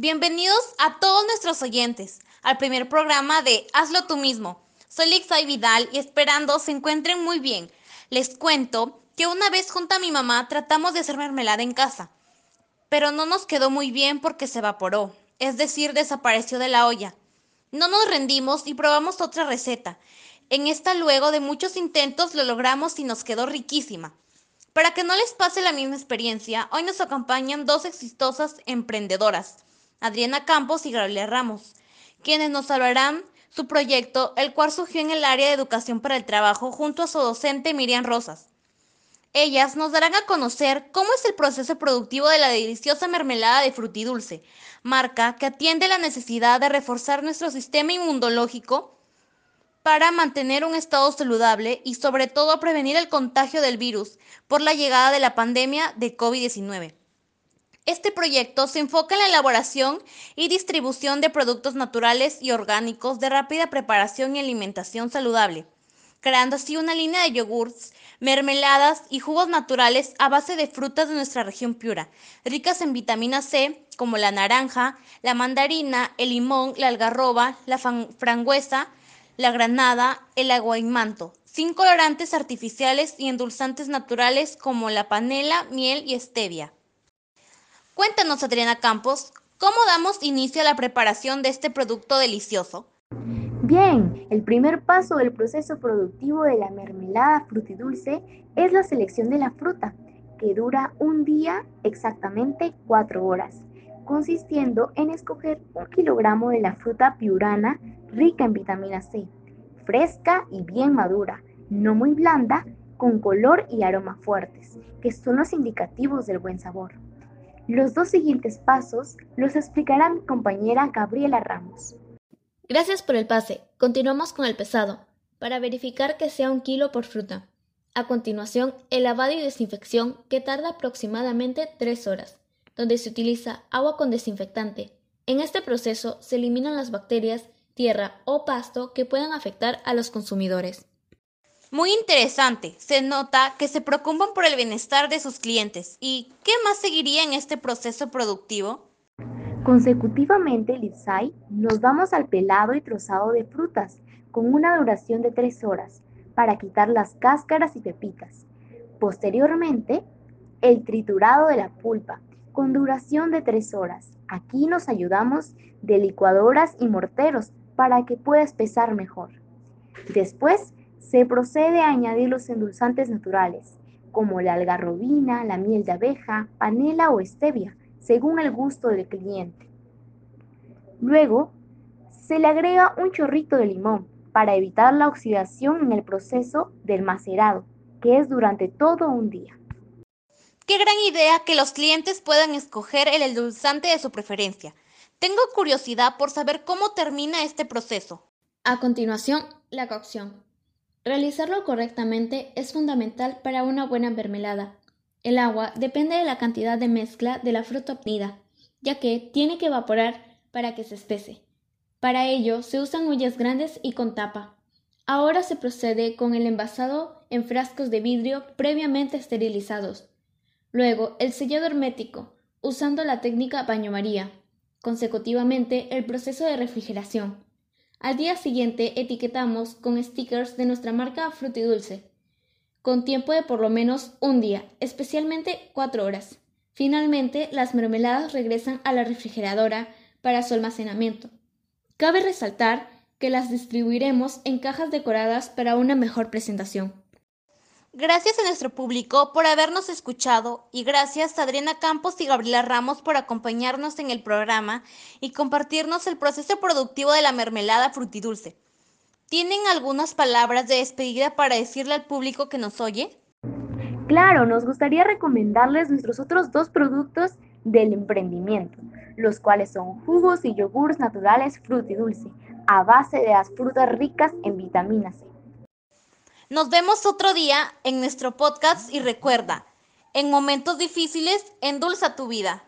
Bienvenidos a todos nuestros oyentes al primer programa de Hazlo tú mismo. Soy Lixay Vidal y esperando se encuentren muy bien. Les cuento que una vez junto a mi mamá tratamos de hacer mermelada en casa, pero no nos quedó muy bien porque se evaporó, es decir, desapareció de la olla. No nos rendimos y probamos otra receta. En esta luego de muchos intentos lo logramos y nos quedó riquísima. Para que no les pase la misma experiencia, hoy nos acompañan dos exitosas emprendedoras, Adriana Campos y Gabriela Ramos, quienes nos hablarán su proyecto, el cual surgió en el área de educación para el trabajo junto a su docente Miriam Rosas. Ellas nos darán a conocer cómo es el proceso productivo de la deliciosa mermelada de frutidulce, marca que atiende la necesidad de reforzar nuestro sistema inmunológico para mantener un estado saludable y sobre todo prevenir el contagio del virus por la llegada de la pandemia de COVID-19. Este proyecto se enfoca en la elaboración y distribución de productos naturales y orgánicos de rápida preparación y alimentación saludable, creando así una línea de yogurts, mermeladas y jugos naturales a base de frutas de nuestra región Piura, ricas en vitamina C, como la naranja, la mandarina, el limón, la algarroba, la frangüesa, la granada, el aguaimanto, sin colorantes artificiales y endulzantes naturales como la panela, miel y stevia. Cuéntanos, Adriana Campos, ¿cómo damos inicio a la preparación de este producto delicioso? Bien, el primer paso del proceso productivo de la mermelada frutidulce es la selección de la fruta, que dura un día, exactamente cuatro horas, consistiendo en escoger un kilogramo de la fruta piurana rica en vitamina C, fresca y bien madura, no muy blanda, con color y aroma fuertes, que son los indicativos del buen sabor. Los dos siguientes pasos los explicará mi compañera Gabriela Ramos. Gracias por el pase. Continuamos con el pesado, para verificar que sea un kilo por fruta. A continuación, el lavado y desinfección, que tarda aproximadamente tres horas, donde se utiliza agua con desinfectante. En este proceso se eliminan las bacterias, tierra o pasto que puedan afectar a los consumidores. Muy interesante. Se nota que se preocupan por el bienestar de sus clientes. ¿Y qué más seguiría en este proceso productivo? Consecutivamente, Lizai, nos vamos al pelado y trozado de frutas con una duración de tres horas para quitar las cáscaras y pepitas. Posteriormente, el triturado de la pulpa con duración de tres horas. Aquí nos ayudamos de licuadoras y morteros para que pueda espesar mejor. Después, se procede a añadir los endulzantes naturales, como la algarrobina, la miel de abeja, panela o stevia, según el gusto del cliente. Luego, se le agrega un chorrito de limón para evitar la oxidación en el proceso del macerado, que es durante todo un día. Qué gran idea que los clientes puedan escoger el endulzante de su preferencia. Tengo curiosidad por saber cómo termina este proceso. A continuación, la cocción. Realizarlo correctamente es fundamental para una buena mermelada. El agua depende de la cantidad de mezcla de la fruta obtenida, ya que tiene que evaporar para que se espese. Para ello se usan ollas grandes y con tapa. Ahora se procede con el envasado en frascos de vidrio previamente esterilizados. Luego el sellado hermético, usando la técnica baño María. Consecutivamente el proceso de refrigeración. Al día siguiente etiquetamos con stickers de nuestra marca Frutidulce, con tiempo de por lo menos un día, especialmente cuatro horas. Finalmente, las mermeladas regresan a la refrigeradora para su almacenamiento. Cabe resaltar que las distribuiremos en cajas decoradas para una mejor presentación. Gracias a nuestro público por habernos escuchado y gracias a Adriana Campos y Gabriela Ramos por acompañarnos en el programa y compartirnos el proceso productivo de la mermelada frutidulce. ¿Tienen algunas palabras de despedida para decirle al público que nos oye? Claro, nos gustaría recomendarles nuestros otros dos productos del emprendimiento, los cuales son jugos y yogures naturales frutidulce, a base de las frutas ricas en vitamina C. Nos vemos otro día en nuestro podcast y recuerda, en momentos difíciles, endulza tu vida.